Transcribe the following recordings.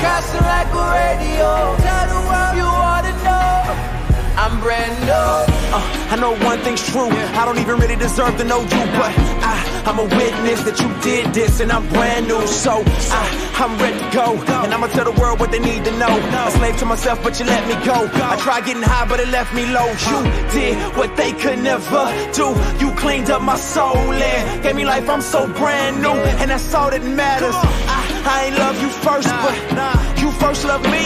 broadcasting like a radio. Tell the world you wanna know. I'm brand new. Uh, I know one thing's true. I don't even really deserve to know you, but I, I'm a witness that you did this, and I'm brand new. So I, I'm ready to go, and I'ma tell the world what they need to know. A slave to myself, but you let me go. I tried getting high, but it left me low. You did what they could never do. You cleaned up my soul and gave me life. I'm so brand new, and that's all that matters. I, ain't love you first, but nah. you first loved me.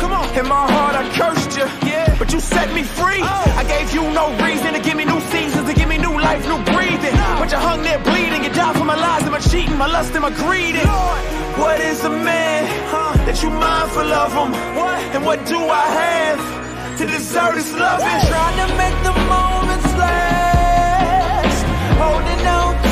Come on, in my heart I cursed you, yeah, but you set me free. Oh. I gave you no reason to give me new seasons, to give me new life, new breathing. But you hung there bleeding, you died for my lies and my cheating, my lust and my greed. What is a man huh, that you mindful of him? And what do I have to deserve this loving? Trying to make the moments last, holding on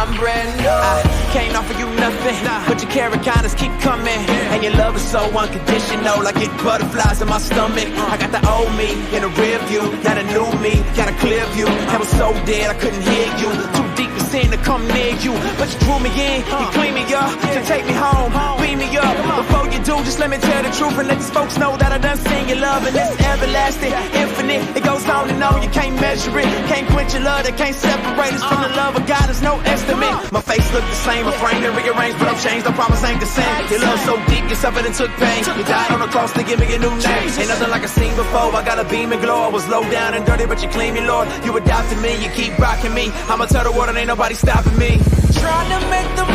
I'm brand new. I can't offer you nothing, but your carrot keep coming. And your love is so unconditional, like it butterflies in my stomach. I got the old me in the rear view, got a new me, got a clear view. I was so dead I couldn't hear you, too deep in sin to come near you. But you drew me in, you clean me up, to take me home, beam me up. Before you do, just let me tell the truth and let these folks know that I done seen your love and it's everlasting. It goes on and on, you can't measure it, can't quench your love, that can't separate us from the love of God. There's no estimate. My face look the same, a frame and rearranged, but I'm changed. I promise ain't the same. Your love so deep, you suffered and took pain. You died on the cross to give me a new name. Ain't nothing like I seen before. I got a beam and glow. I was low down and dirty, but you clean me, Lord. You adopted me, you keep rocking me. I'ma tell the world and ain't nobody stopping me. Trying to make the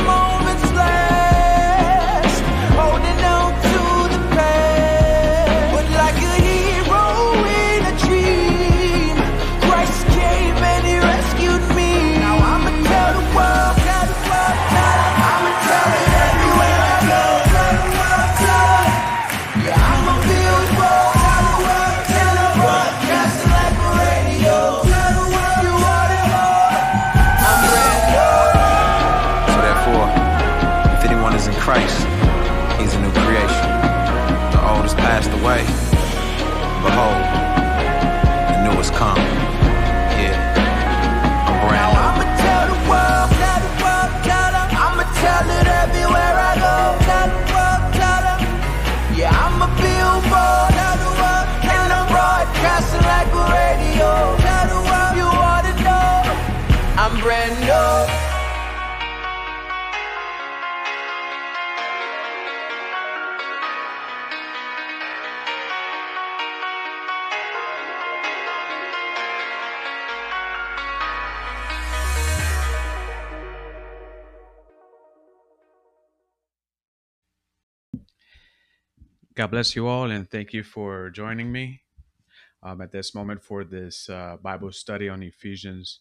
God bless you all, and thank you for joining me um, at this moment for this uh, Bible study on Ephesians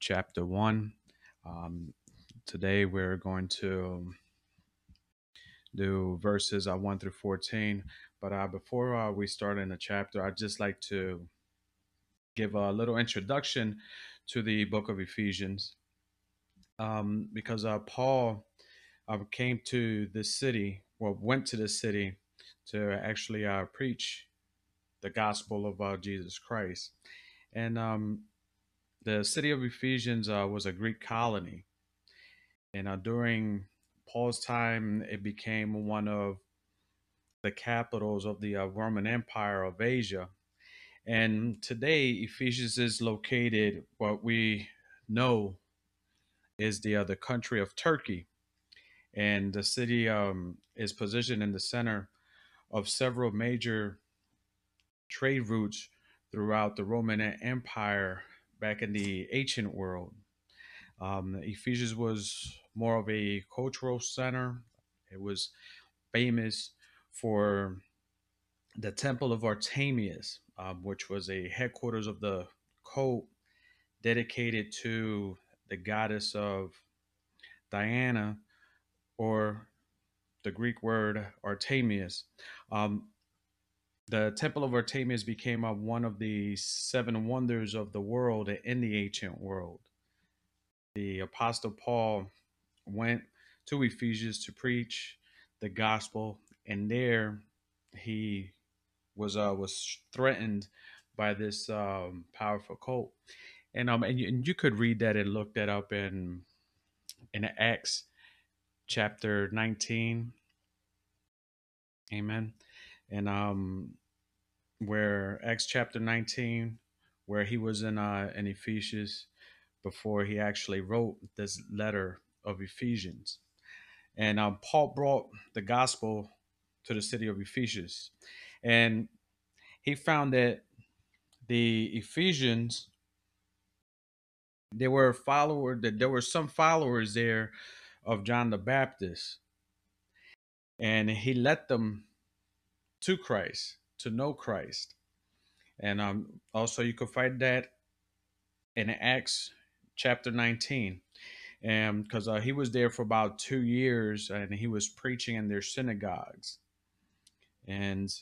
chapter 1. Um, today we're going to do verses uh, 1 through 14. But uh, before uh, we start in the chapter, I'd just like to give a little introduction to the book of Ephesians um, because uh, Paul uh, came to this city, well, went to this city to actually uh, preach the gospel of uh, Jesus Christ. And um, the city of Ephesians uh, was a Greek colony. And uh, during Paul's time, it became one of the capitals of the uh, Roman Empire of Asia. And today, Ephesians is located what we know is the the country of Turkey, and the city um, is positioned in the center of several major trade routes throughout the Roman Empire back in the ancient world. Um, Ephesians was more of a cultural center. It was famous for the Temple of Artemius, um, which was a headquarters of the cult dedicated to the goddess of Diana, or the Greek word Artemius. Um, the Temple of Artemis became uh, one of the seven wonders of the world in the ancient world. The Apostle Paul went to Ephesus to preach the gospel, and there he was uh, was threatened by this um, powerful cult. And um and you, and you could read that and look that up in in Acts chapter 19. Amen. And um where Acts chapter 19, where he was in uh in Ephesians before he actually wrote this letter of Ephesians. And um, Paul brought the gospel to the city of Ephesians. And he found that the Ephesians, there were followers that there were some followers there of John the Baptist. And he led them to Christ, to know Christ. And um, also you could find that in Acts chapter 19 and because uh, he was there for about two years and he was preaching in their synagogues and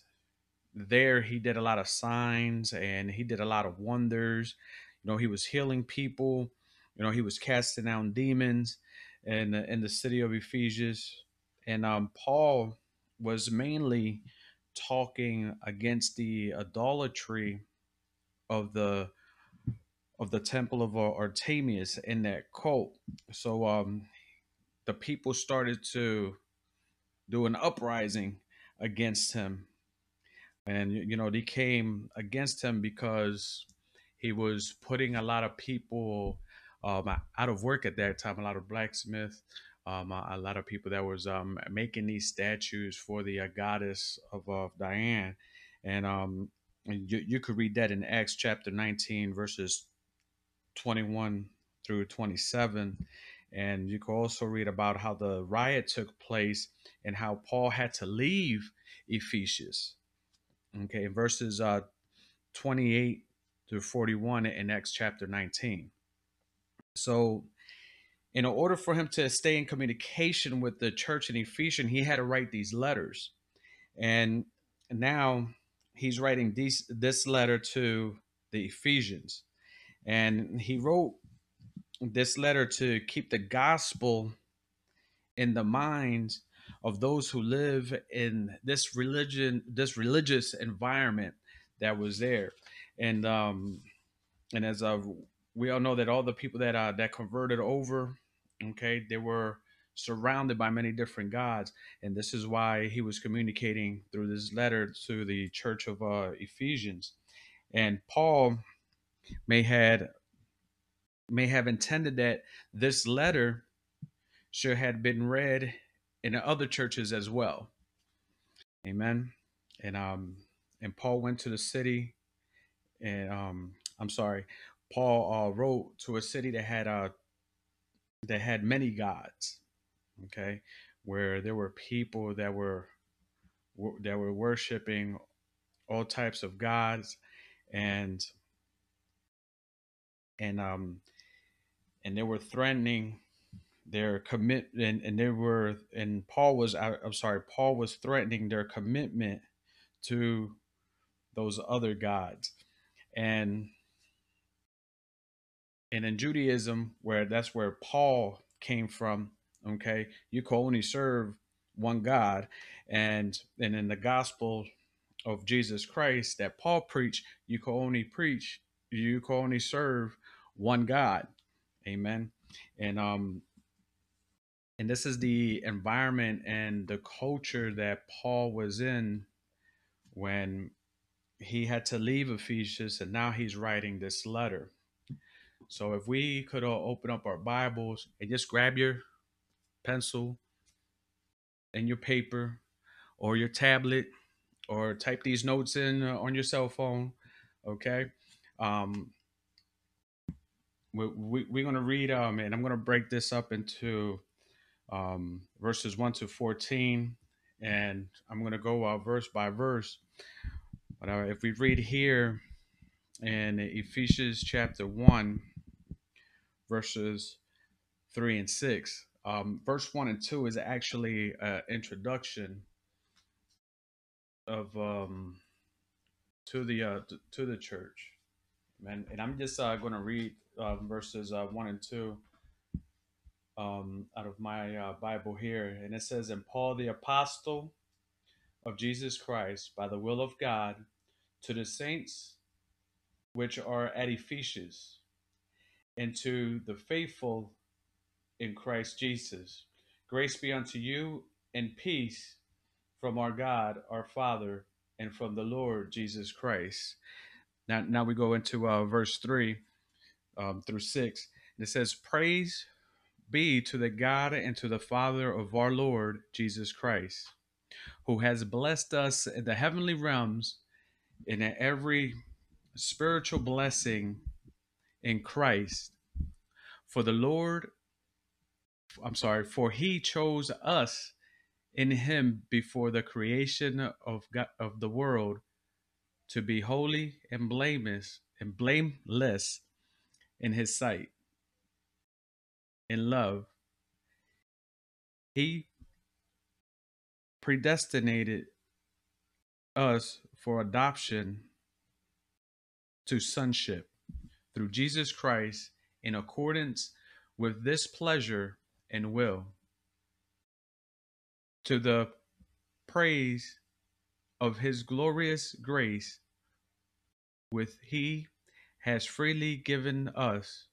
there he did a lot of signs and he did a lot of wonders you know he was healing people you know he was casting out demons in in the city of Ephesus, and um, paul was mainly talking against the idolatry of the of the temple of Artemis in that cult. So um, the people started to do an uprising against him, and you know they came against him because he was putting a lot of people um, out of work at that time. A lot of blacksmith. Um, a, a, lot of people that was um, making these statues for the uh, goddess of, of Diane, and um, you, you could read that in Acts chapter 19, verses 21 through 27. And you could also read about how the riot took place and how Paul had to leave Ephesus. Okay, verses uh, 28 through 41 in Acts chapter 19. So, in order for him to stay in communication with the church in Ephesus, he had to write these letters. And now he's writing these, this letter to the Ephesians. And he wrote this letter to keep the gospel in the minds of those who live in this religion, this religious environment that was there. And um, and as uh, we all know that all the people that uh, that converted over, okay, they were surrounded by many different gods, and this is why he was communicating through this letter to the church of uh, Ephesians. And Paul may had may have intended that this letter should have been read in other churches as well. Amen. And um and Paul went to the city and um I'm sorry, Paul uh, wrote to a city that had uh that had many gods. Okay, where there were people that were that were worshiping all types of gods and and um and they were threatening their commitment and they were and paul was i'm sorry paul was threatening their commitment to those other gods and and in judaism where that's where paul came from okay you can only serve one god and and in the gospel of jesus christ that paul preached you can only preach you can only serve one God. Amen. And um and this is the environment and the culture that Paul was in when he had to leave Ephesus and now he's writing this letter. So if we could all open up our Bibles and just grab your pencil and your paper or your tablet or type these notes in uh, on your cell phone, okay? Um, we, we, we're going to read, um, and I'm going to break this up into um, verses 1 to 14, and I'm going to go uh, verse by verse. But uh, if we read here in Ephesians chapter 1, verses 3 and 6, um, verse 1 and 2 is actually an introduction of um, to the uh, to the church. Amen. And I'm just uh, going to read uh, verses uh, one and two um, out of my uh, Bible here, and it says, "And Paul the apostle of Jesus Christ, by the will of God, to the saints which are at Ephesus, and to the faithful in Christ Jesus, grace be unto you and peace from our God, our Father, and from the Lord Jesus Christ." Now, now we go into uh, verse three um, through six. And it says, "Praise be to the God and to the Father of our Lord Jesus Christ." who has blessed us in the heavenly realms in every spiritual blessing in Christ. For the Lord, I'm sorry, for he chose us in him before the creation of God, of the world to be holy and blameless and blameless in his sight. In love, he predestinated us for adoption to sonship through Jesus Christ in accordance with this pleasure and will. To the praise of his glorious grace with he has freely given us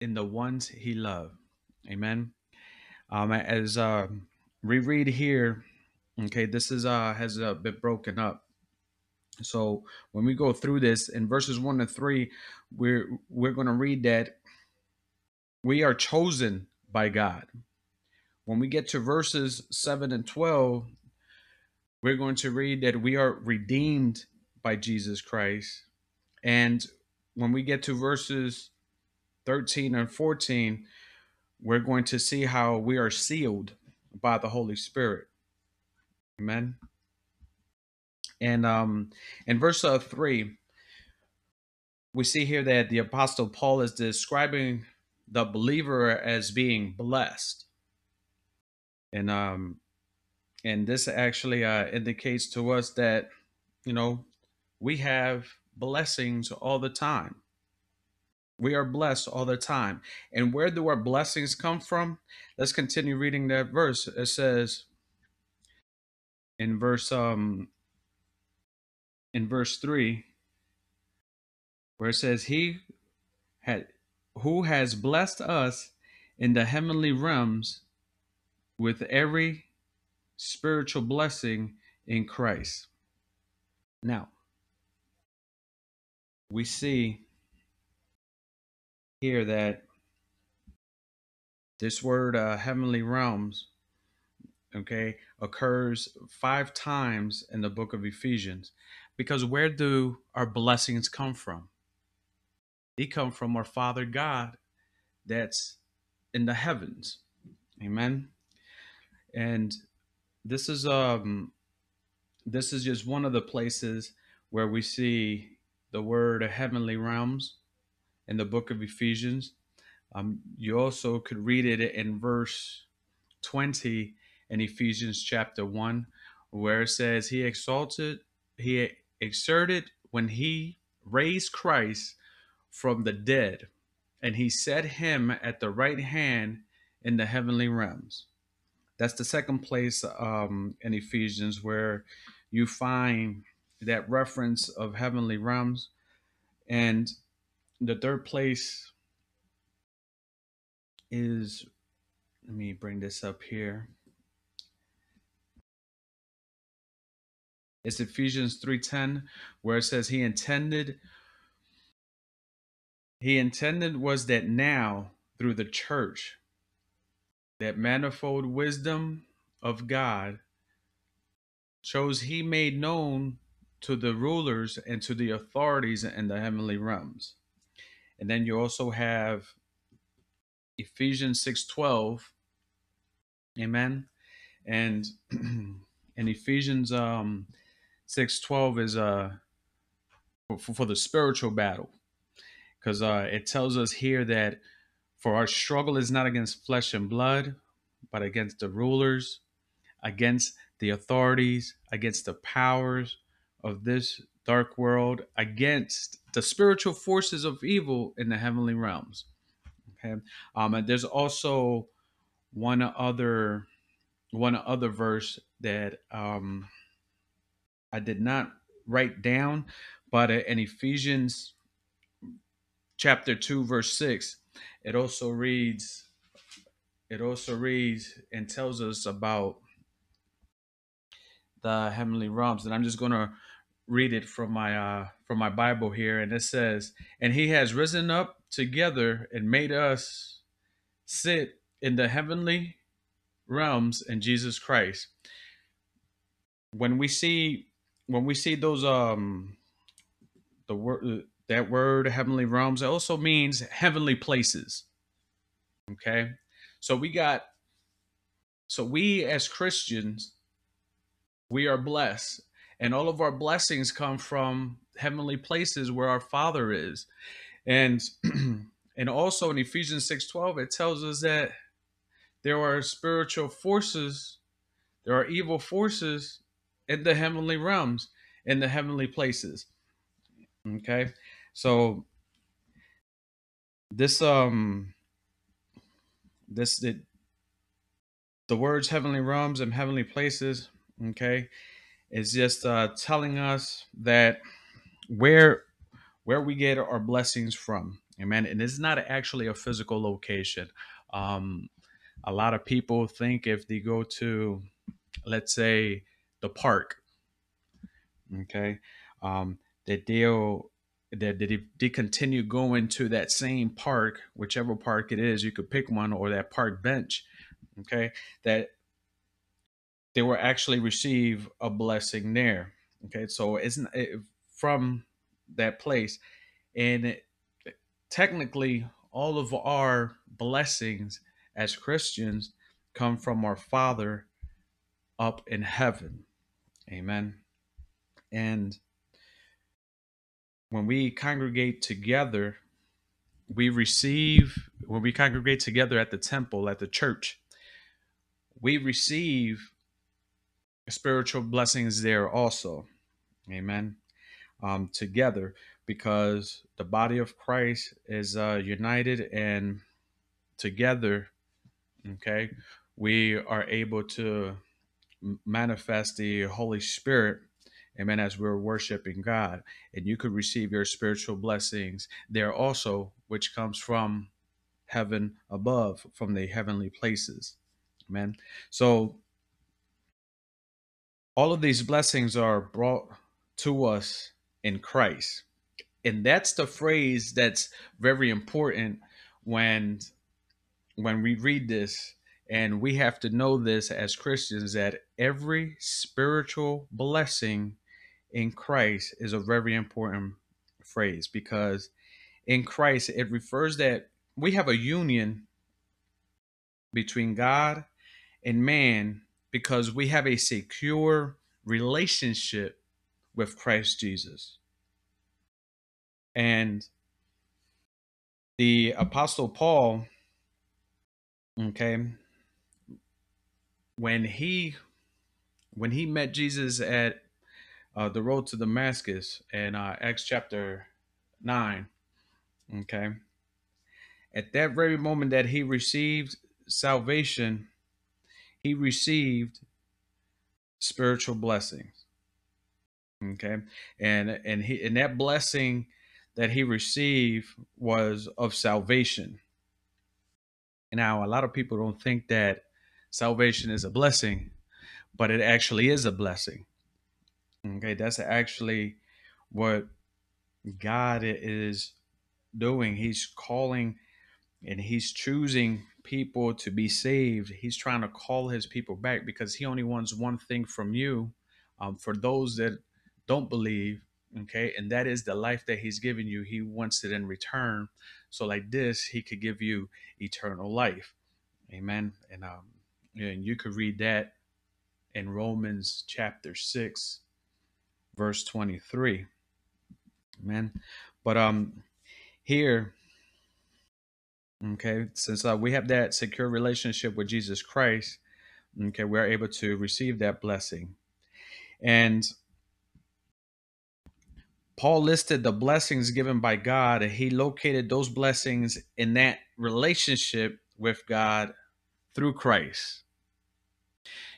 in the ones he loved. Amen. Um as um reread here okay this is uh has uh, been broken up so when we go through this in verses 1 to 3 we're we're going to read that we are chosen by god when we get to verses 7 and 12 we're going to read that we are redeemed by jesus christ and when we get to verses 13 and 14 we're going to see how we are sealed by the Holy Spirit. Amen. And um, in verse uh, 3, we see here that the Apostle Paul is describing the believer as being blessed. And um, and this actually uh, indicates to us that, you know, we have blessings all the time. We are blessed all the time. And where do our blessings come from? Let's continue reading that verse. It says in verse um in verse 3 where it says he had who has blessed us in the heavenly realms with every spiritual blessing in Christ. Now, we see here that this word uh, heavenly realms okay occurs five times in the book of ephesians because where do our blessings come from? They come from our father god that's in the heavens. Amen? And this is um this is just one of the places where we see the word of heavenly realms in the book of Ephesians. Um, you also could read it in verse 20 in Ephesians chapter 1, where it says, He exalted, He exerted when He raised Christ from the dead, and He set Him at the right hand in the heavenly realms. That's the second place um, in Ephesians where you find that reference of heavenly realms. And the third place is let me bring this up here it's ephesians 3.10 where it says he intended he intended was that now through the church that manifold wisdom of god shows he made known to the rulers and to the authorities in the heavenly realms and then you also have Ephesians 6:12. Amen. And in Ephesians um 6:12 is uh for, for the spiritual battle. Cuz uh it tells us here that for our struggle is not against flesh and blood, but against the rulers, against the authorities, against the powers of this dark world against the spiritual forces of evil in the heavenly realms. Okay. Um, and there's also one other one other verse that um, I did not write down, but in Ephesians chapter 2 verse 6 it also reads it also reads and tells us about the heavenly realms. And i'm just going to read it from my uh from my bible here. And it says and he has risen up together and made us sit in the heavenly realms in jesus christ. When we see when we see those um the word that word heavenly realms it also means heavenly places. Okay? So we got so we as christians we are blessed. And all of our blessings come from heavenly places where our father is. And and also in ephesians 6.12 it tells us that there are spiritual forces there are evil forces in the heavenly realms in the heavenly places okay so this um this the the words heavenly realms and heavenly places, okay, is just uh telling us that where where we get our blessings from. Amen. And it's not actually a physical location. Um a lot of people think if they go to let's say the park, okay, um, that they'll that they, they continue going to that same park, whichever park it is, you could pick one or that park bench, okay, that they will actually receive a blessing there. Okay, so it's it, from that place, and it, technically, all of our blessings as Christians come from our Father up in heaven. Amen. And when we congregate together, we receive, when we congregate together at the temple, at the church, we receive spiritual blessings there also. Amen. Um, together, because the body of Christ is uh, united and together, okay, we are able to manifest the Holy Spirit amen as we're worshiping god. And you could receive your spiritual blessings there also which comes from heaven above from the heavenly places amen. So all of these blessings are brought to us in christ. And that's the phrase that's very important when when we read this and we have to know this as christians that every spiritual blessing in Christ is a very important phrase because in Christ it refers that we have a union between God and man because we have a secure relationship with Christ Jesus. And the apostle Paul okay when he when he met Jesus at uh, the road to Damascus in uh, Acts chapter 9. Okay. At that very moment that he received salvation, he received spiritual blessings. Okay. And and he and that blessing that he received was of salvation. Now, a lot of people don't think that salvation is a blessing, but it actually is a blessing. Okay, that's actually what God is doing. He's calling and he's choosing people to be saved. He's trying to call his people back because he only wants one thing from you. Um, for those that don't believe, okay, and that is the life that he's given you. He wants it in return. So, like this, he could give you eternal life. Amen. And um, and you could read that in Romans chapter six, verse 23 amen. But um here okay since uh, we have that secure relationship with jesus christ. Okay we're able to receive that blessing. And Paul listed the blessings given by God, and he located those blessings in that relationship with God through Christ.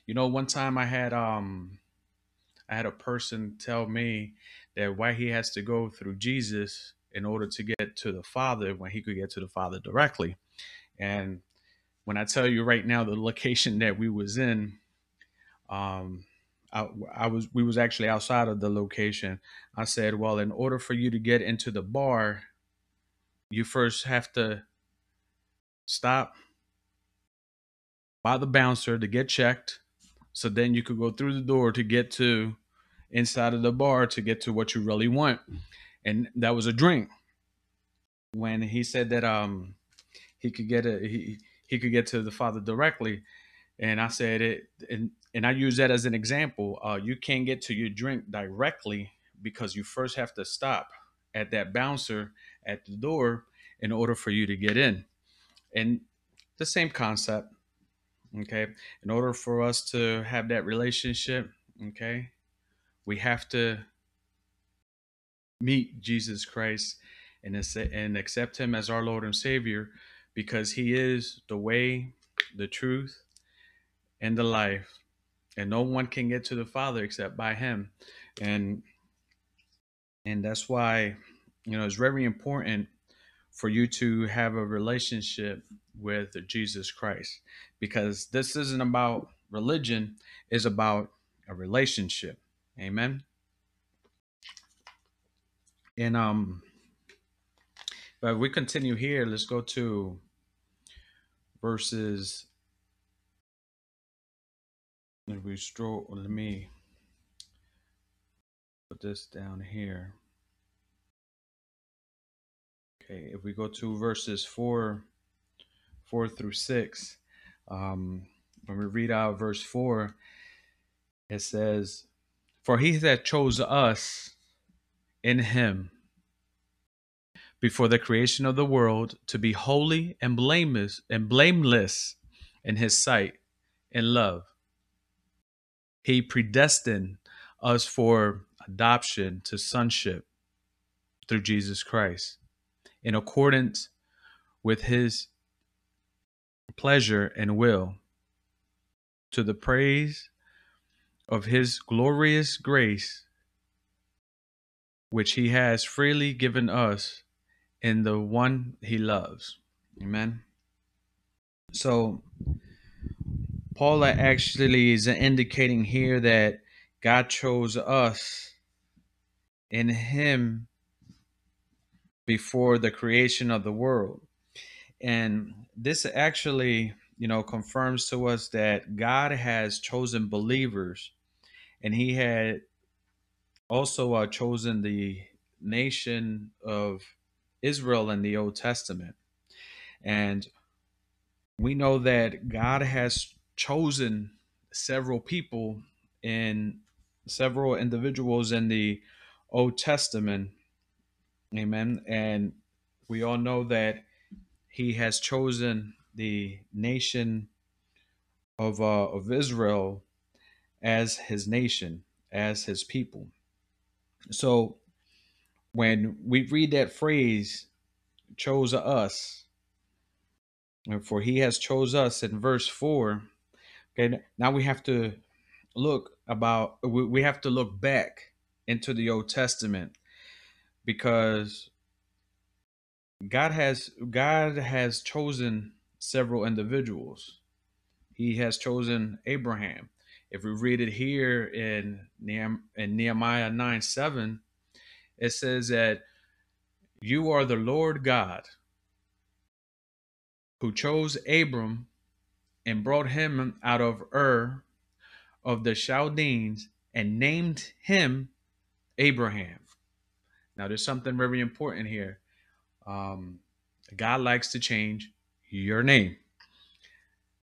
You know, one time I had um I had a person tell me that why he has to go through Jesus in order to get to the Father when he could get to the Father directly. And when I tell you right now the location that we was in, um, I, I was we was actually outside of the location. I said, well, in order for you to get into the bar, you first have to stop by the bouncer to get checked. So then you could go through the door to get to inside of the bar to get to what you really want. And that was a drink. When he said that um he could get a he he could get to the father directly. And I said it and and I use that as an example. Uh you can't get to your drink directly because you first have to stop at that bouncer at the door in order for you to get in. And the same concept okay? In order for us to have that relationship okay we have to meet jesus christ and, and accept him as our lord and savior because he is the way the truth and the life. And no one can get to the father except by him. And and that's why you know it's very important for you to have a relationship with Jesus Christ because this isn't about religion, it's about a relationship. Amen. And um but we continue here, let's go to verses if we stroll let me put this down here. Okay, if we go to verses four, four through six, um, when we read out verse four, it says, "For he that chose us in him before the creation of the world to be holy and blameless and blameless in his sight in love, he predestined us for adoption to sonship through Jesus Christ." in accordance with his pleasure and will, to the praise of his glorious grace, which he has freely given us in the one he loves. Amen. So, Paula actually is indicating here that God chose us in him before the creation of the world. And this actually, you know, confirms to us that God has chosen believers and he had also uh, chosen the nation of Israel in the Old Testament. And we know that God has chosen several people and several individuals in the Old Testament Amen. And we all know that he has chosen the nation of uh, of Israel as his nation, as his people. So when we read that phrase, chose us, for he has chose us in verse four, okay, now we have to look about we have to look back into the Old Testament because God has God has chosen several individuals. He has chosen Abraham. If we read it here in, in Nehemiah 9 7, it says that you are the Lord God who chose Abram and brought him out of Ur of the Chaldeans and named him Abraham. Now, there's something very important here. Um, God likes to change your name.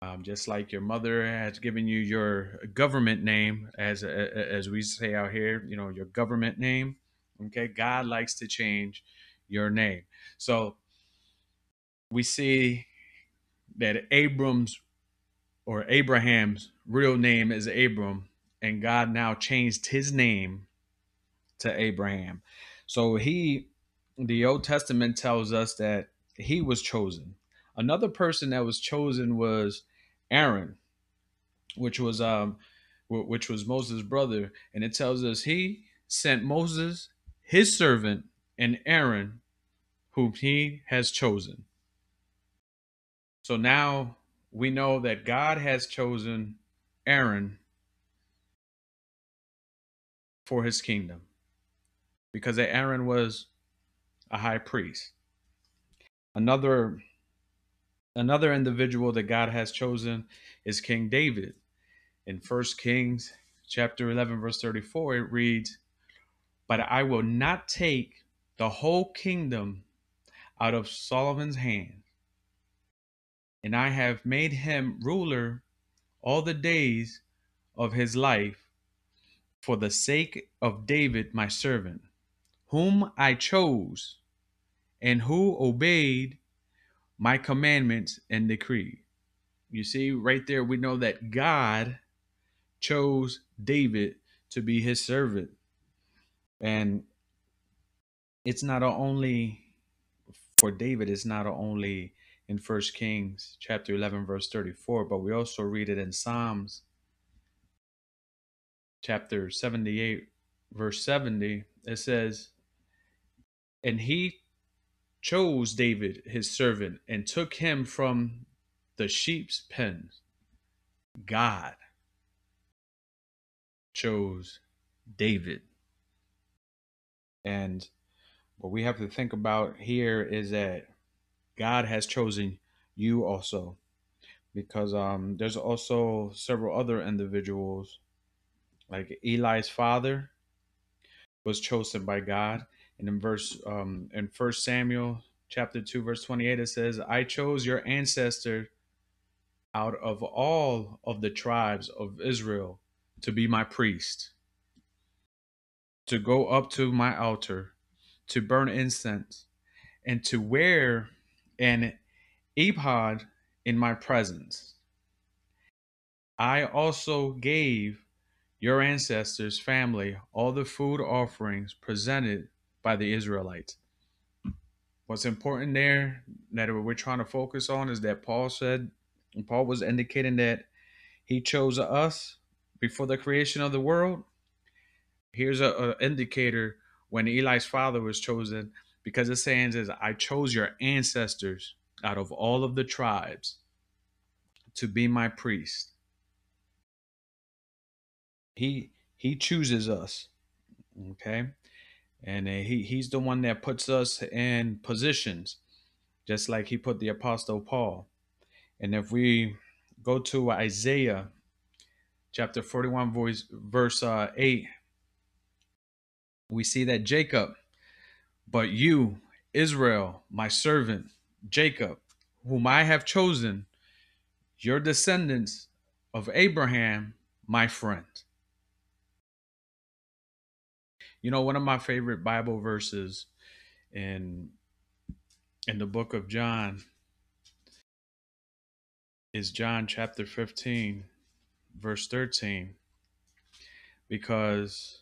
Um, just like your mother has given you your government name, as as we say out here, you know your government name. Okay, God likes to change your name. So we see that Abram's or Abraham's real name is Abram, and God now changed his name to Abraham. So he, the Old Testament tells us that he was chosen. Another person that was chosen was Aaron, which was um, which was Moses' brother, and it tells us he sent Moses, his servant, and Aaron, whom he has chosen. So now we know that God has chosen Aaron for his kingdom because Aaron was a high priest. Another another individual that God has chosen is King David. In 1 Kings chapter 11 verse 34 it reads, "But I will not take the whole kingdom out of Solomon's hand, and I have made him ruler all the days of his life for the sake of David my servant, whom I chose, and who obeyed my commandments and decree. You see, right there, we know that God chose David to be his servant. And it's not only for David, it's not only in First Kings chapter 11, verse 34, but we also read it in Psalms chapter 78, verse 70. It says, And he chose David, his servant, and took him from the sheep's pens. God chose David. And what we have to think about here is that God has chosen you also. Because um, there's also several other individuals, like Eli's father was chosen by God. And in verse um, in First Samuel chapter two, verse twenty-eight, it says, "I chose your ancestor out of all of the tribes of Israel to be my priest, to go up to my altar, to burn incense, and to wear an ephod in my presence. I also gave your ancestors' family all the food offerings presented by the Israelites. What's important there that we're trying to focus on is that Paul said, Paul was indicating that he chose us before the creation of the world. Here's a, a indicator when Eli's father was chosen, because it says, is I chose your ancestors out of all of the tribes to be my priest. He he chooses us. Okay? And he he's the one that puts us in positions just like he put the apostle Paul. And if we go to Isaiah chapter 41 voice, verse uh, 8 we see that Jacob but you Israel my servant Jacob whom I have chosen your descendants of Abraham my friend you know one of my favorite bible verses in in the book of John is John chapter 15 verse 13 because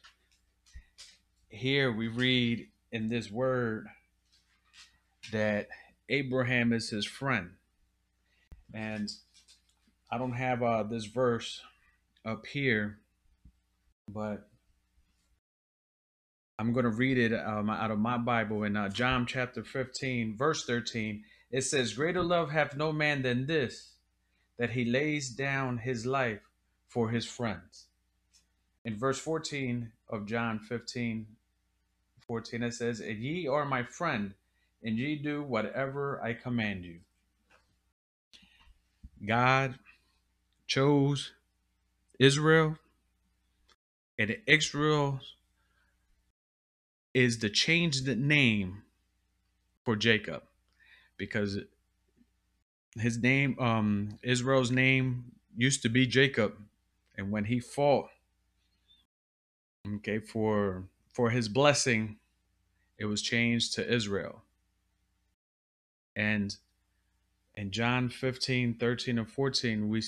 here we read in this word that Abraham is his friend. And I don't have uh, this verse up here, but I'm going to read it um, out of my Bible in uh, John chapter 15, verse 13. It says, Greater love hath no man than this, that he lays down his life for his friends. In verse 14 of John 15, 14, it says, And ye are my friend, and ye do whatever I command you. God chose Israel, and Israel is to change the name for Jacob because his name, um, Israel's name used to be Jacob, and when he fought, okay, for for his blessing, it was changed to Israel. And in John 15, 13, and 14, we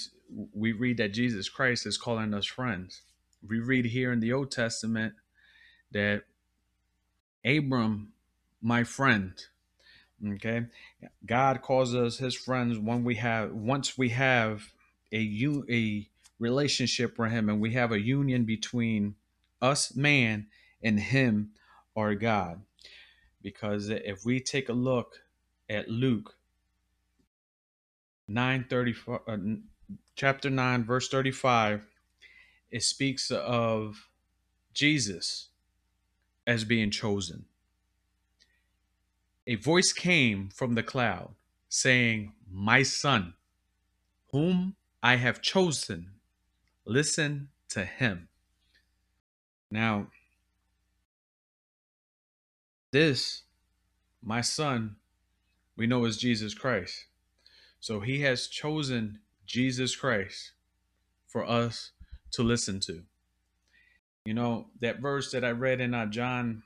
we read that Jesus Christ is calling us friends. We read here in the Old Testament that Abram, my friend. Okay. God calls us his friends when we have once we have a u- a relationship with him and we have a union between us man and him or God. Because if we take a look at Luke 9 35 uh, chapter 9 verse 35 it speaks of Jesus as being chosen. A voice came from the cloud saying my son whom I have chosen listen to him. Now this my son we know is Jesus Christ. So he has chosen Jesus Christ for us to listen to. You know, that verse that I read in uh, John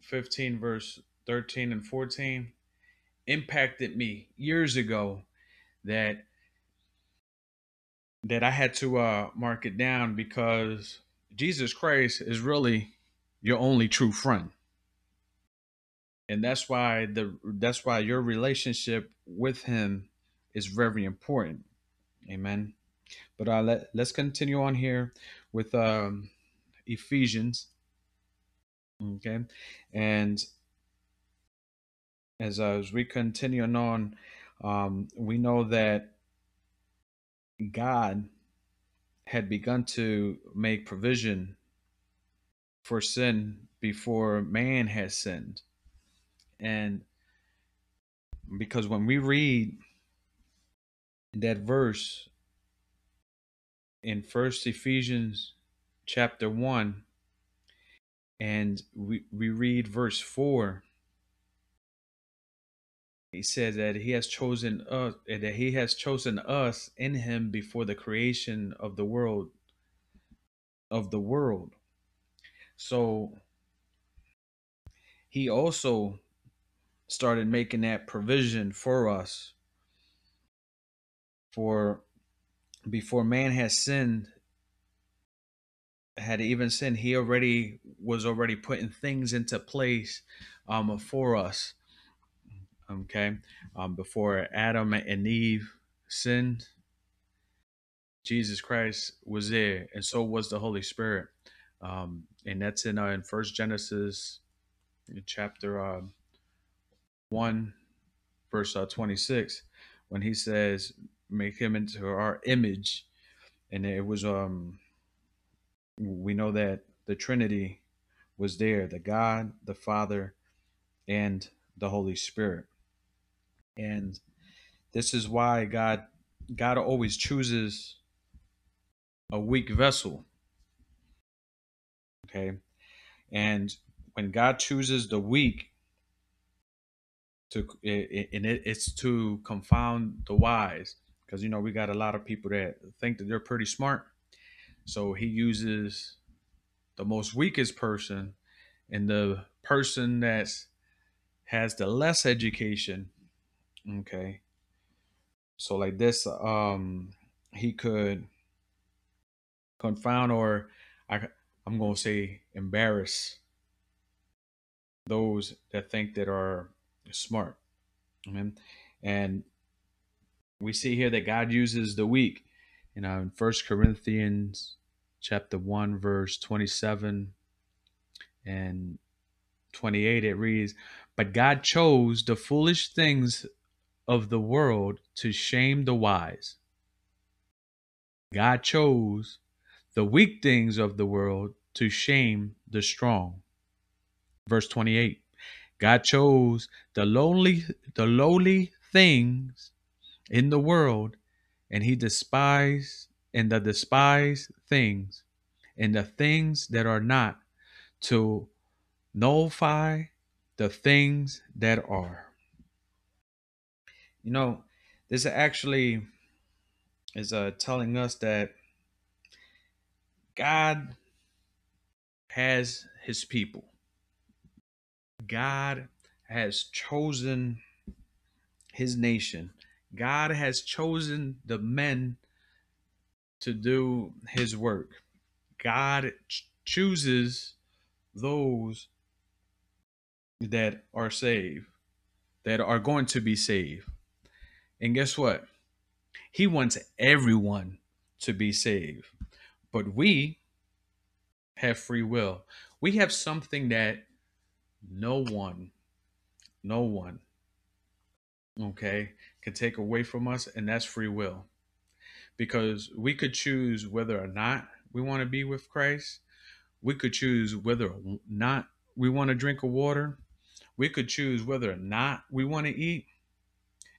15, verse 13 and 14, impacted me years ago that that I had to uh, mark it down because Jesus Christ is really your only true friend. And that's why the that's why your relationship with him is very important. Amen. But uh, let, let's continue on here with um, Ephesians. Okay. And as, uh, as we continue on, um, we know that God had begun to make provision for sin before man had sinned. And because when we read that verse in first Ephesians chapter 1 and we, we read verse 4 he says that he has chosen us that he has chosen us in him before the creation of the world of the world. So he also started making that provision for us for before man has sinned had even sinned he already was already putting things into place um for us. Okay? Um before adam and eve sinned jesus christ was there and so was the holy spirit. Um and that's in uh, in first genesis chapter uh, 1 verse uh, 26 when he says make him into our image. And it was um we know that the trinity was there the god the father and the holy spirit. And this is why god god always chooses a weak vessel okay? And when god chooses the weak to and it, it's to confound the wise because you know we got a lot of people that think that they're pretty smart so he uses the most weakest person and the person that has the less education okay so like this um he could confound or I, i'm gonna say embarrass those that think that are smart Amen. And we see here that God uses the weak. You know, in First Corinthians chapter 1, verse 27 and 28, it reads, But God chose the foolish things of the world to shame the wise. God chose the weak things of the world to shame the strong. Verse 28. God chose the lonely the lowly things in the world and he despised and the despised things and the things that are not to nullify the things that are. You know, this actually is uh, telling us that God has his people. God has chosen his nation. God has chosen the men to do his work. God ch- chooses those that are saved, that are going to be saved. And guess what? He wants everyone to be saved. But we have free will. We have something that no one, no one, okay, can take away from us, and that's free will. Because we could choose whether or not we want to be with Christ. We could choose whether or not we want to drink of water. We could choose whether or not we want to eat.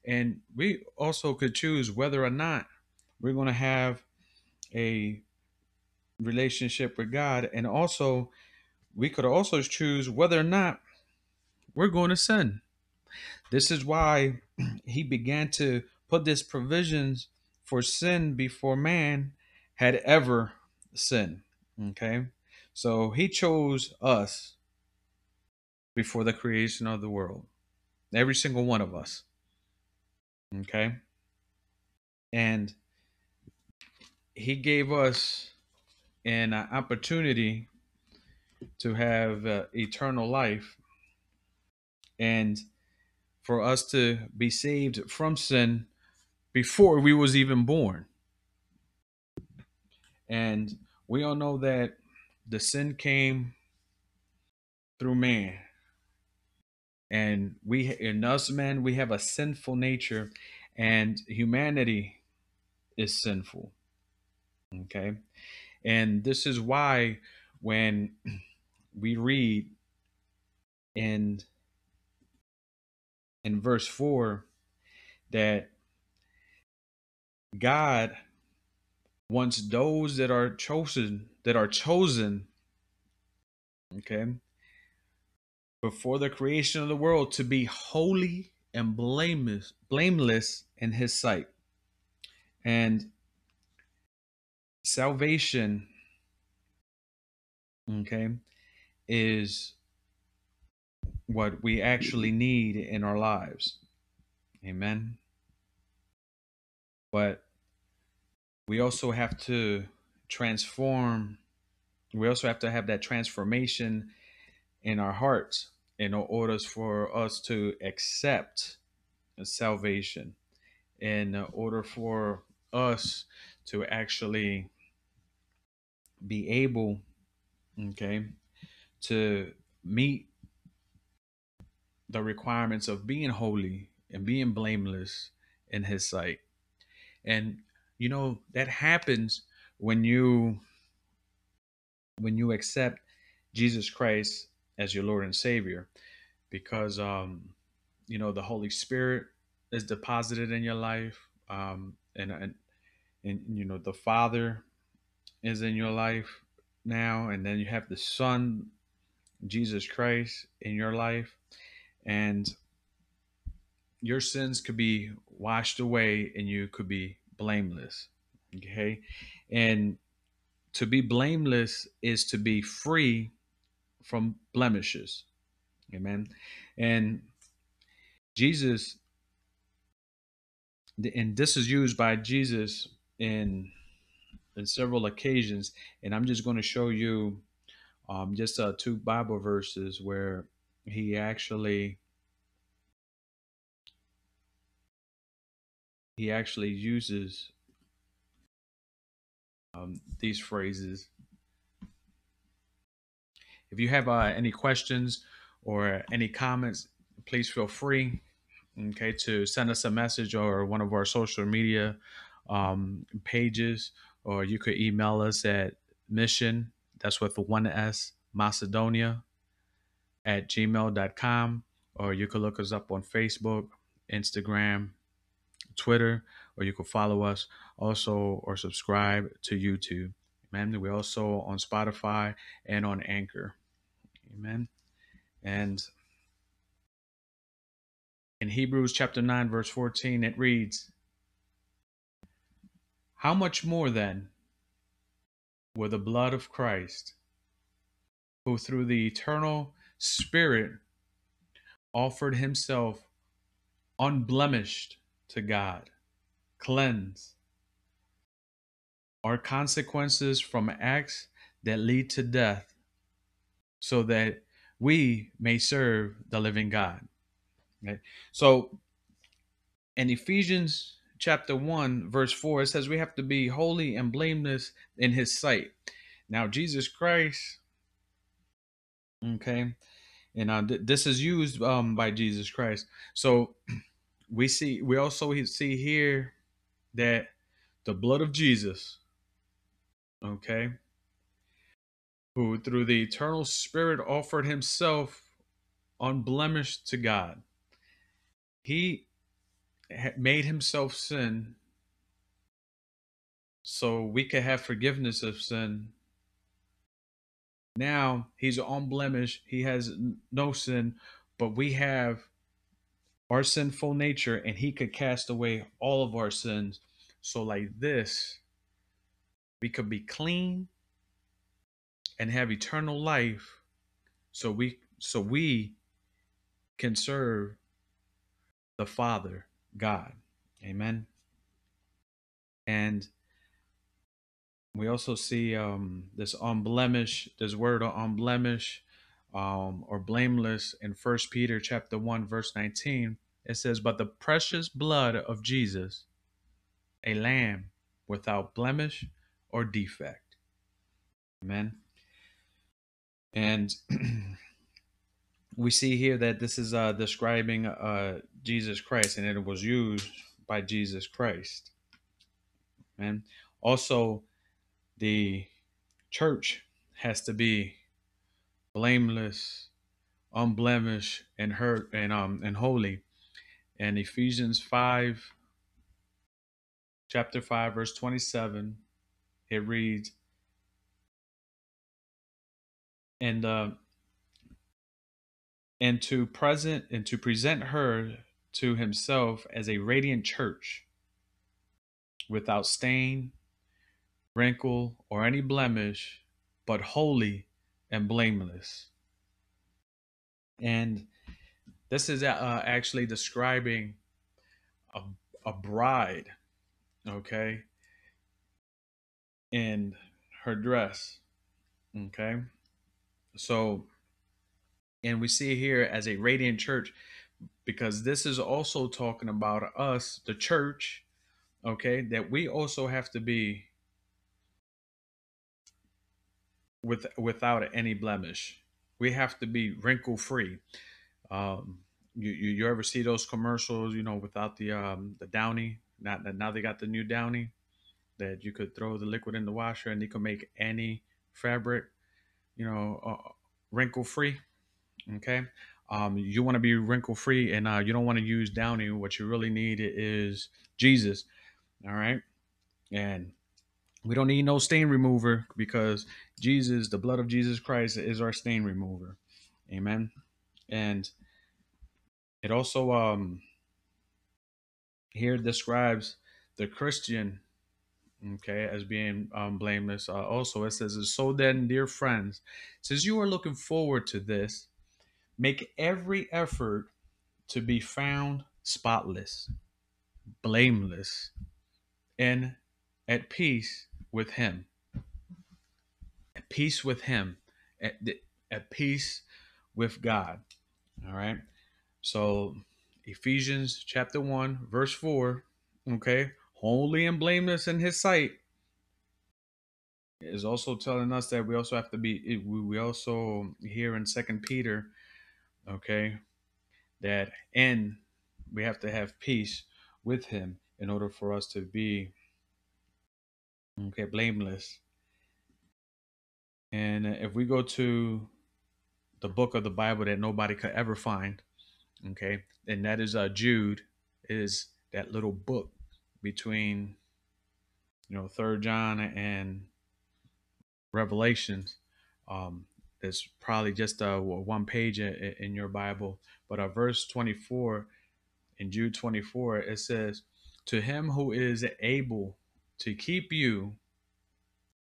And we also could choose whether or not we're going to have a relationship with God. And also, we could also choose whether or not we're going to sin. This is why he began to put these provisions for sin before man had ever sinned. Okay. So he chose us before the creation of the world. Every single one of us. Okay. And he gave us an opportunity to have uh, eternal life and for us to be saved from sin before we was even born. And we all know that the sin came through man. And we in us men we have a sinful nature and humanity is sinful. Okay? And this is why when we read in in verse 4 that God wants those that are chosen that are chosen okay before the creation of the world to be holy and blameless blameless in his sight. And salvation okay is what we actually need in our lives. Amen? But we also have to transform we also have to have that transformation in our hearts in order for us to accept salvation in order for us to actually be able okay to meet the requirements of being holy and being blameless in his sight. And you know that happens when you when you accept jesus christ as your lord and savior because um you know the holy spirit is deposited in your life um and and, and you know the father is in your life now and then you have the son jesus christ in your life and your sins could be washed away and you could be blameless okay? And to be blameless is to be free from blemishes amen? And jesus and this is used by jesus in in several occasions and i'm just going to show you um, just uh, two bible verses where he actually he actually uses um, these phrases. If you have uh, any questions or any comments, please feel free, okay, to send us a message or one of our social media um, pages, or you could email us at mission, that's with one S, Macedonia at gmail.com, or you could look us up on Facebook, Instagram, Twitter, or you can follow us also or subscribe to YouTube. Amen. We're also on Spotify and on Anchor. Amen. And in Hebrews chapter 9, verse 14, it reads, How much more then will the blood of Christ, who through the eternal Spirit offered himself unblemished to God, cleanse, are consequences from acts that lead to death, so that we may serve the living God. Okay. So in Ephesians chapter 1, verse 4, it says we have to be holy and blameless in his sight. Now, Jesus Christ, okay, and uh, th- this is used um, by Jesus Christ. So we see, we also see here that the blood of Jesus, okay, who through the eternal Spirit offered himself unblemished to God. He made himself sin so we could have forgiveness of sin. Now he's unblemished, he has no sin, but we have our sinful nature and he could cast away all of our sins. So, like this, we could be clean and have eternal life so we so we can serve the Father God. Amen. And we also see um, this unblemished, this word unblemished um, or blameless in First Peter chapter 1, verse 19. It says, But the precious blood of Jesus, a lamb without blemish or defect. Amen. And we see here that this is uh, describing uh, Jesus Christ, and it was used by Jesus Christ. And also, the church has to be blameless, unblemished, and hurt and um and holy. And Ephesians five, chapter five, verse twenty-seven, it reads, and uh, and to present and to present her to himself as a radiant church without stain wrinkle or any blemish but holy and blameless. And this is uh, actually describing a, a bride okay and her dress okay? So and we see here as a radiant church because this is also talking about us, the church, okay, that we also have to be with without any blemish. We have to be wrinkle free. Um, you, you, you ever see those commercials? You know, without the um the downy. Not now they got the new downy that you could throw the liquid in the washer and you can make any fabric, you know, uh, wrinkle free. Okay. Um, you want to be wrinkle free and uh, you don't want to use Downy. What you really need is Jesus. All right. And we don't need no stain remover because Jesus, the blood of Jesus Christ, is our stain remover. Amen. And it also um here describes the Christian okay as being um, blameless uh, also it says so then dear friends since you are looking forward to this Make every effort to be found spotless, blameless, and at peace with Him. At peace with Him. At, at peace with God. All right. So, Ephesians chapter 1, verse 4, okay, holy and blameless in His sight is also telling us that we also have to be we also here in second peter okay that and we have to have peace with him in order for us to be okay blameless and if we go to the book of the bible that nobody could ever find okay and that is uh jude is that little book between you know third john and revelations um that's probably just uh, one page in, in your Bible. But uh, verse 24 in Jude 24, it says, To him who is able to keep you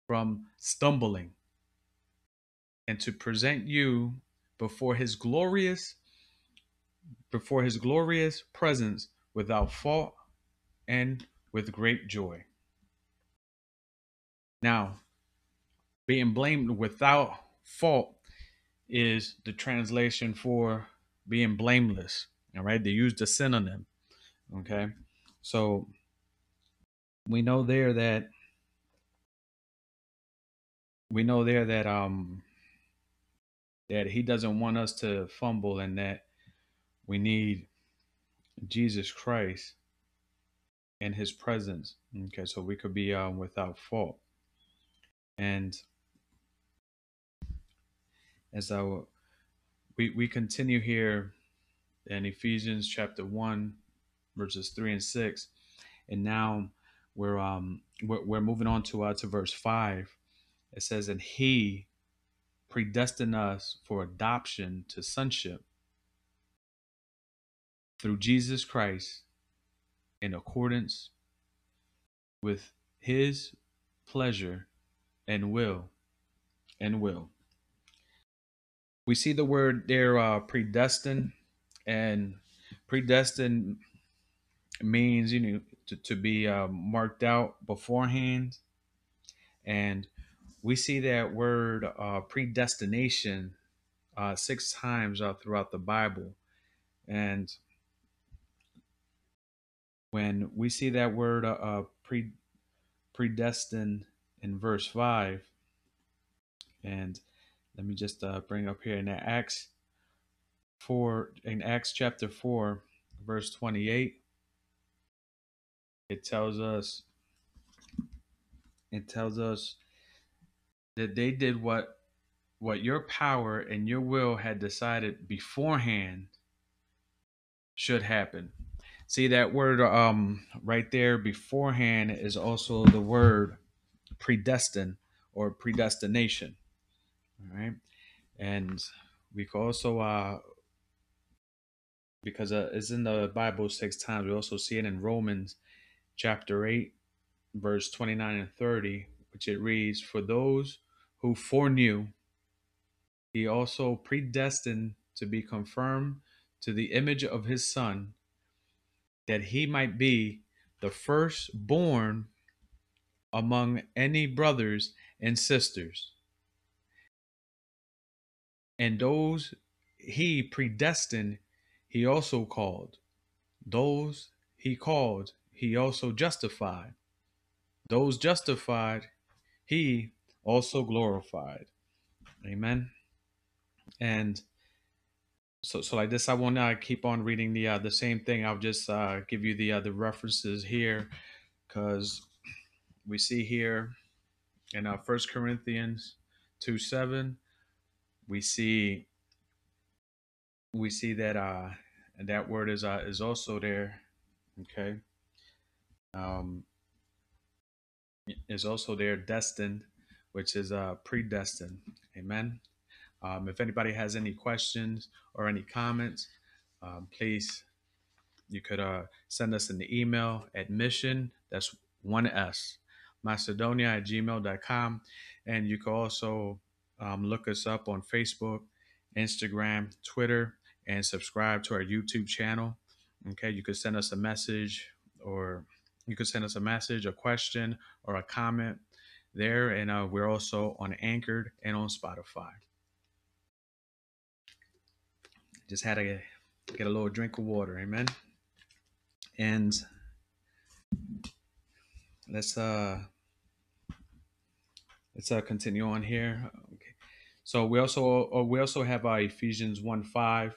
from stumbling and to present you before his glorious before his glorious presence without fault and with great joy. Now, being blamed without fault is the translation for being blameless. All right, they use the synonym. Okay, so we know there that we know there that um that he doesn't want us to fumble and that we need Jesus Christ and his presence. Okay, so we could be um, without fault. And as I, we, we continue here in Ephesians chapter 1, verses 3 and 6, and now we're, um, we're, we're moving on to, uh, to verse 5. It says, And he predestined us for adoption to sonship through Jesus Christ in accordance with his pleasure and will and will we see the word there uh, predestined and predestined means you know to, to be uh, marked out beforehand. And we see that word uh, predestination uh, six times uh, throughout the bible. And when we see that word uh, uh, pre predestined in verse 5 and let me just bring up here in acts 4 in acts chapter 4 verse 28 it tells us it tells us that they did what what your power and your will had decided beforehand should happen See that word um right there beforehand is also the word predestined or predestination. All right. And we can also uh because uh, it's in the Bible six times. We also see it in Romans chapter 8, verse 29 and 30, which it reads, For those who foreknew, he also predestined to be confirmed to the image of his son that he might be the firstborn among any brothers and sisters. And those he predestined, he also called. Those he called, he also justified. Those justified, he also glorified. Amen. And so so like this i will not keep on reading the uh, the same thing i'll just uh, give you the uh, the references here because we see here in uh, first corinthians 2 7 we see we see that uh that word is uh is also there okay um is also there destined which is uh predestined amen um, if anybody has any questions or any comments, um, please, you could uh, send us an email at mission, that's one S, Macedonia at gmail.com. And you can also um, look us up on Facebook, Instagram, Twitter, and subscribe to our YouTube channel. Okay, you could send us a message or you could send us a message, a question, or a comment there. And uh, we're also on Anchored and on Spotify. just had to get a little drink of water amen and let's uh let's uh continue on here okay so we also uh, we also have uh, ephesians 1 5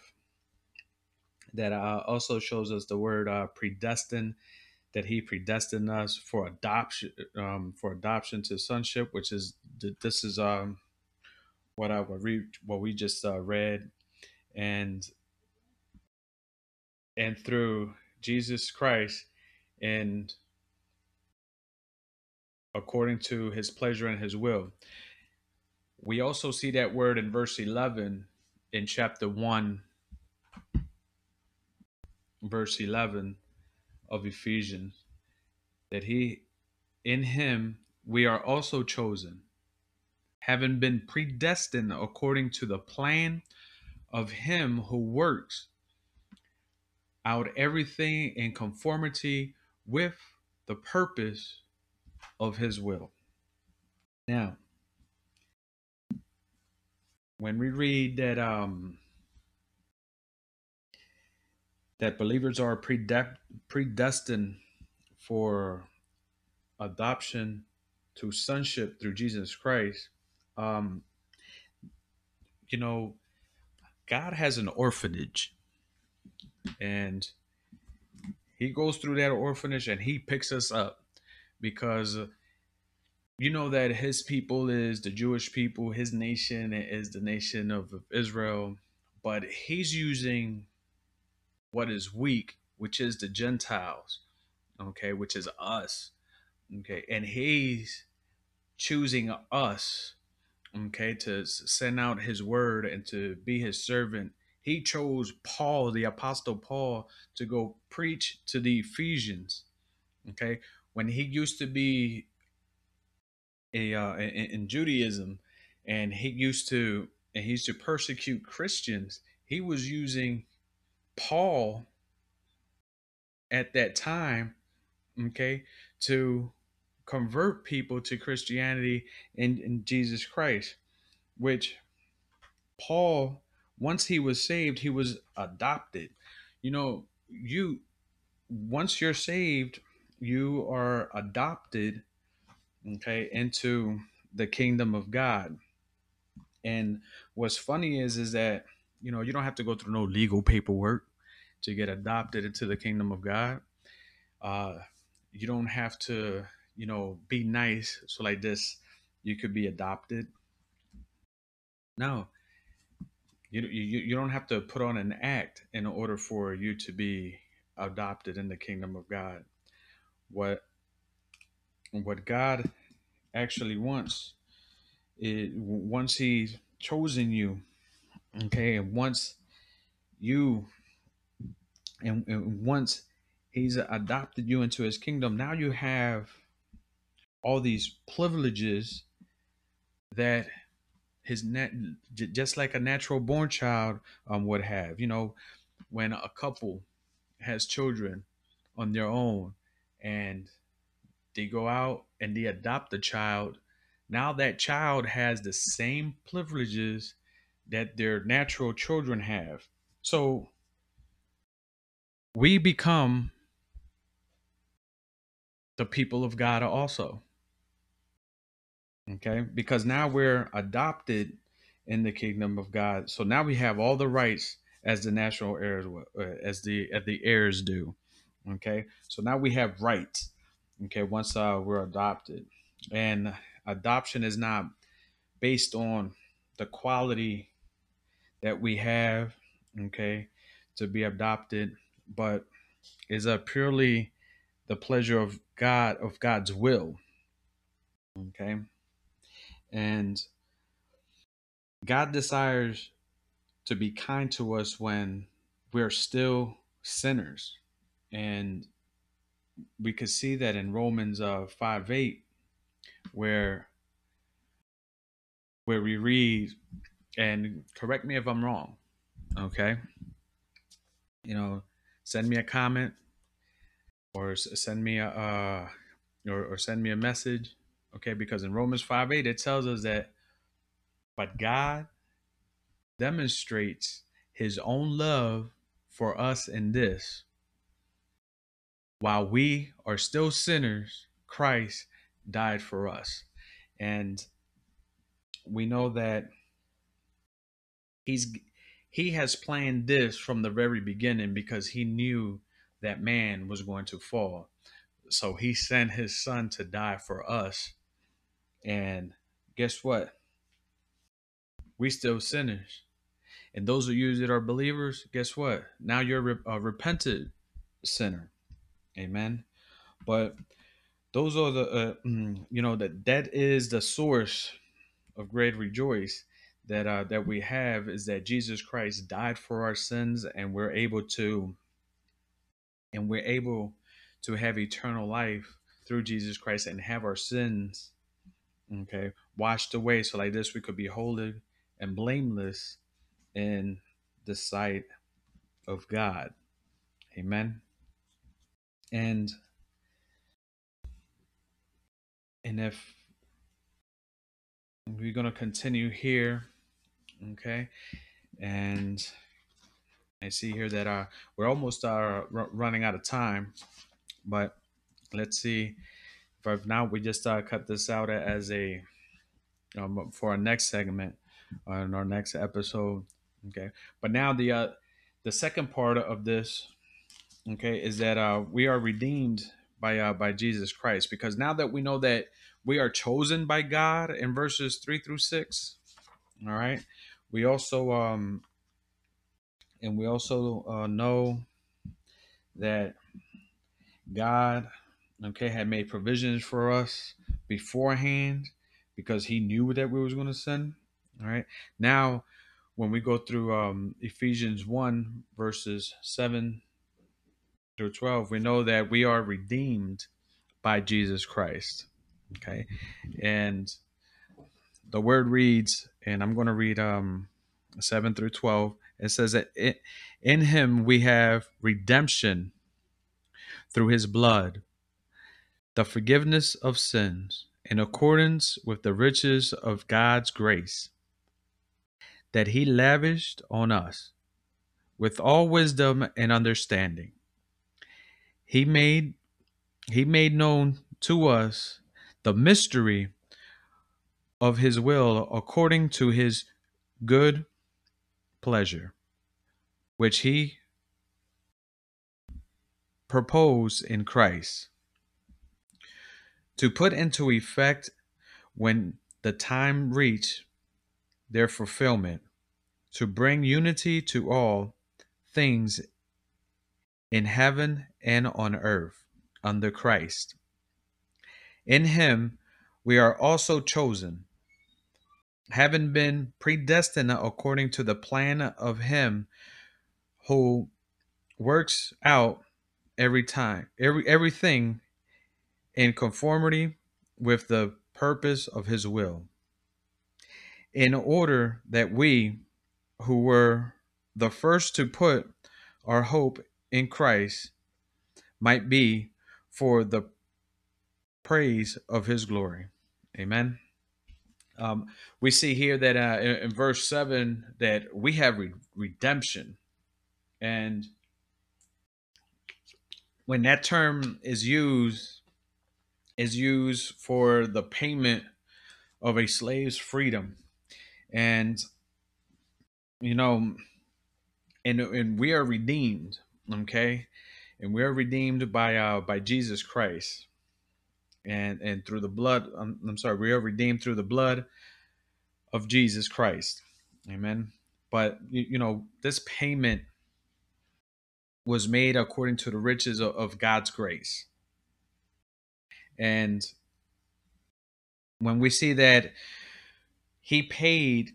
that uh, also shows us the word uh, predestined that he predestined us for adoption um, for adoption to sonship which is this is um what I read what we just uh, read and and through Jesus Christ and according to his pleasure and his will. We also see that word in verse 11 in chapter 1 verse 11 of Ephesians that he in him we are also chosen having been predestined according to the plan of him who works out everything in conformity with the purpose of his will. Now, when we read that um that believers are predestined for adoption to sonship through Jesus Christ, um, you know, God has an orphanage, and He goes through that orphanage and He picks us up because uh, you know that His people is the Jewish people, His nation is the nation of Israel, but He's using what is weak, which is the Gentiles, okay, which is us, okay, and He's choosing us okay to send out his word and to be his servant. He chose paul the apostle paul to go preach to the ephesians okay? When he used to be a uh, in, in judaism and he used to and he used to persecute christians he was using paul at that time okay to convert people to Christianity and, and Jesus Christ, which Paul, once he was saved, he was adopted. You know, you once you're saved, you are adopted, okay, into the kingdom of God. And what's funny is is that you know you don't have to go through no legal paperwork to get adopted into the kingdom of God. Uh, you don't have to you know, be nice. So like this, you could be adopted. No, you, you you don't have to put on an act in order for you to be adopted in the kingdom of God. What what God actually wants is once He's chosen you, okay, and once you and, and once He's adopted you into His kingdom, now you have all these privileges that his net just like a natural born child um, would have. You know when a couple has children on their own and they go out and they adopt a child now that child has the same privileges that their natural children have. So we become the people of god also Okay, because now we're adopted in the kingdom of God. So now we have all the rights as the natural heirs, uh, as the as the heirs do. Okay, so now we have rights. Okay, once uh, we're adopted, and adoption is not based on the quality that we have. Okay, to be adopted, but is a purely the pleasure of God of God's will. Okay and God desires to be kind to us when we're still sinners. And we could see that in Romans uh, 5 8, where where we read, and correct me if I'm wrong, okay? You know, send me a comment or send me a uh, or, or send me a message Okay, because in Romans 5 8, it tells us that, but God demonstrates his own love for us in this. While we are still sinners, Christ died for us. And we know that he's he has planned this from the very beginning because he knew that man was going to fall. So he sent his son to die for us and guess what? We still sinners. And those of you that are believers, guess what? Now you're a repentant sinner. Amen. But those are the, uh, mm, you know, that that is the source of great rejoice that uh, that we have is that Jesus Christ died for our sins, and we're able to, and we're able to have eternal life through Jesus Christ and have our sins okay washed away so like this we could be holy and blameless in the sight of god amen? And and if we're going to continue here Okay, and I see here that uh, we're almost uh, running out of time, but let's see if now we just uh, cut this out as a um, for our next segment on our next episode. Okay, but now the uh, the second part of this, okay, is that uh, we are redeemed by uh, by Jesus Christ because now that we know that we are chosen by God in verses three through six, all right, we also um, and we also uh, know that God, okay, had made provisions for us beforehand because He knew that we was going to sin. All right. Now, when we go through um, Ephesians one verses seven through twelve, we know that we are redeemed by Jesus Christ. Okay, and the word reads, and I'm going to read um, seven through twelve. It says that it, in Him we have redemption through His blood, the forgiveness of sins, in accordance with the riches of God's grace that He lavished on us with all wisdom and understanding. He made He made known to us the mystery of His will according to His good pleasure, which He proposed in Christ to put into effect when the time reached their fulfillment, to bring unity to all things in heaven and on earth under Christ. In him we are also chosen, having been predestined according to the plan of him who works out every time every everything in conformity with the purpose of his will in order that we who were the first to put our hope in Christ might be for the praise of his glory. Amen um, we see here that uh, in, in, verse 7 that we have re- redemption. And when that term is used is used for the payment of a slave's freedom. And you know and and we are redeemed okay? And we are redeemed by uh by jesus christ and and through the blood I'm, I'm sorry we are redeemed through the blood of jesus christ amen but you, you know this payment was made according to the riches of, of god's grace and when we see that he paid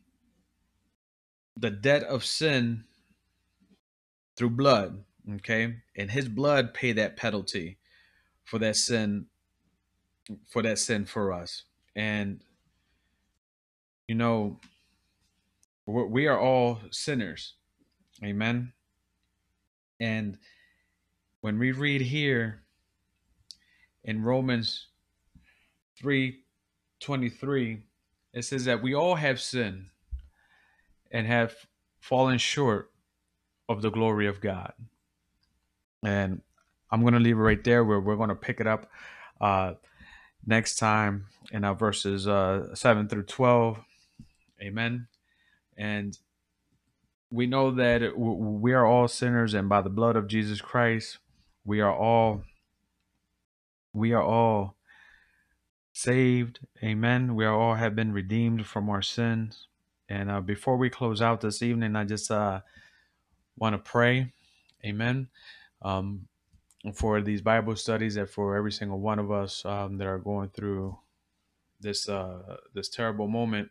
the debt of sin through blood, okay? And his blood paid that penalty for that sin for that sin for us. And you know, we are all sinners. Amen. And when we read here in Romans 3:23 it says that we all have sinned and have fallen short of the glory of God. And I'm going to leave it right there where we're going to pick it up uh, next time in our verses uh, 7 through 12. Amen. And we know that we are all sinners, and by the blood of Jesus Christ, we are all we are all saved. Amen. We all have been redeemed from our sins. And uh, before we close out this evening, I just uh, want to pray. Amen. Um, for these Bible studies and for every single one of us um, that are going through this uh, this terrible moment.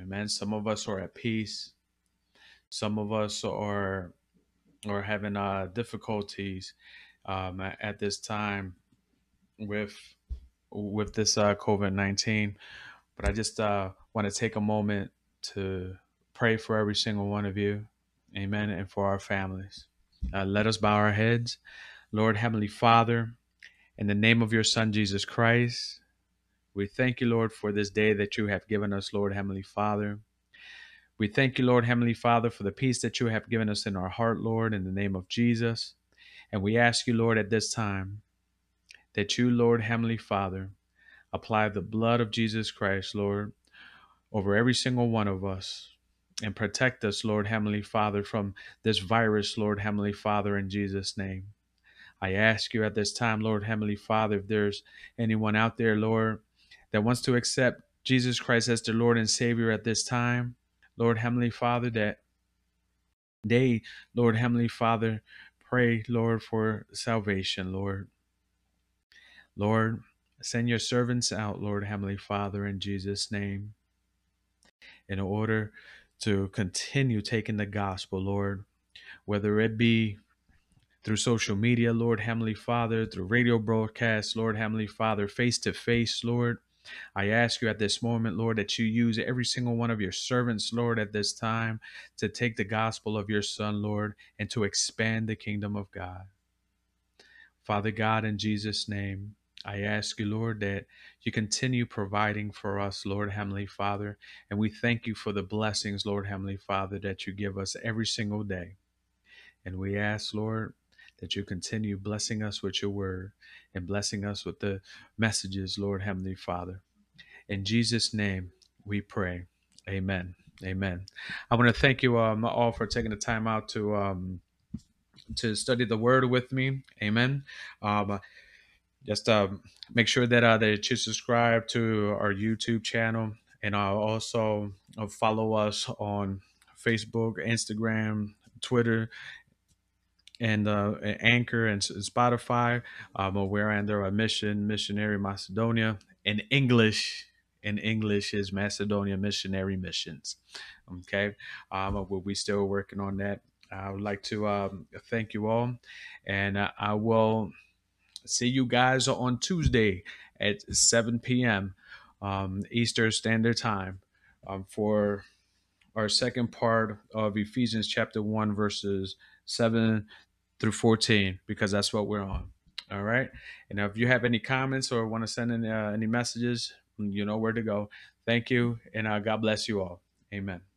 Amen. Some of us are at peace. Some of us are are having uh, difficulties um, at, this time with with this uh, COVID 19. But I just uh, want to take a moment to pray for every single one of you. Amen. And for our families. Uh, let us bow our heads. Lord Heavenly Father, in the name of your Son, Jesus Christ, we thank you, Lord, for this day that you have given us, Lord Heavenly Father. We thank you, Lord Heavenly Father, for the peace that you have given us in our heart, Lord, in the name of Jesus. And we ask you, Lord, at this time that you, Lord Heavenly Father, apply the blood of Jesus Christ, Lord, over every single one of us and protect us, Lord Heavenly Father, from this virus, Lord Heavenly Father, in Jesus' name. I ask you at this time, Lord Heavenly Father, if there's anyone out there, Lord, that wants to accept Jesus Christ as their Lord and Savior at this time, Lord Heavenly Father, that they, Lord Heavenly Father, pray, Lord, for salvation, Lord. Lord, send your servants out, Lord Heavenly Father, in Jesus' name, in order to continue taking the gospel, Lord, whether it be through social media, Lord Heavenly Father, through radio broadcasts, Lord Heavenly Father, face to face, Lord. I ask you at this moment, Lord, that you use every single one of your servants, Lord, at this time to take the gospel of your Son, Lord, and to expand the kingdom of God. Father God, in Jesus' name, I ask you, Lord, that you continue providing for us, Lord Heavenly Father. And we thank you for the blessings, Lord Heavenly Father, that you give us every single day. And we ask, Lord, that you continue blessing us with your word and blessing us with the messages, Lord Heavenly Father. In Jesus' name, we pray. Amen. Amen. I want to thank you um, all for taking the time out to um, to study the word with me. Amen. Um, just uh, make sure that uh, that you subscribe to our YouTube channel and uh, also uh, follow us on Facebook, Instagram, Twitter, and uh, Anchor and Spotify. Um, we're under a Mision, Misionera Macedonia. In English, in English is Macedonia Missionary Missions. Okay, um, we're still working on that. I would like to um, thank you all, and uh, I will see you guys on Tuesday at 7 p.m. Um, Eastern Standard Time um, for our second part of Ephesians chapter 1, verses 7 through 14, because that's what we're on. All right. And if you have any comments or want to send in uh, any messages, you know where to go. Thank you, and uh, God bless you all. Amen.